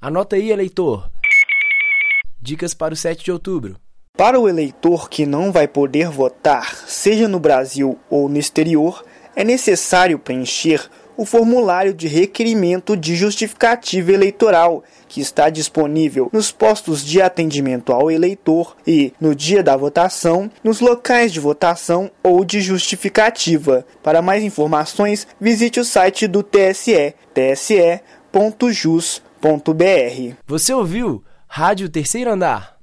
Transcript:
Anota aí, eleitor. Dicas para o 7 de outubro. Para o eleitor que não vai poder votar, seja no Brasil ou no exterior, é necessário preencher o formulário de requerimento de justificativa eleitoral, que está disponível nos postos de atendimento ao eleitor e, no dia da votação, nos locais de votação ou de justificativa. Para mais informações, visite o site do TSE, tse.jus.br. Você ouviu? Rádio Terceiro Andar.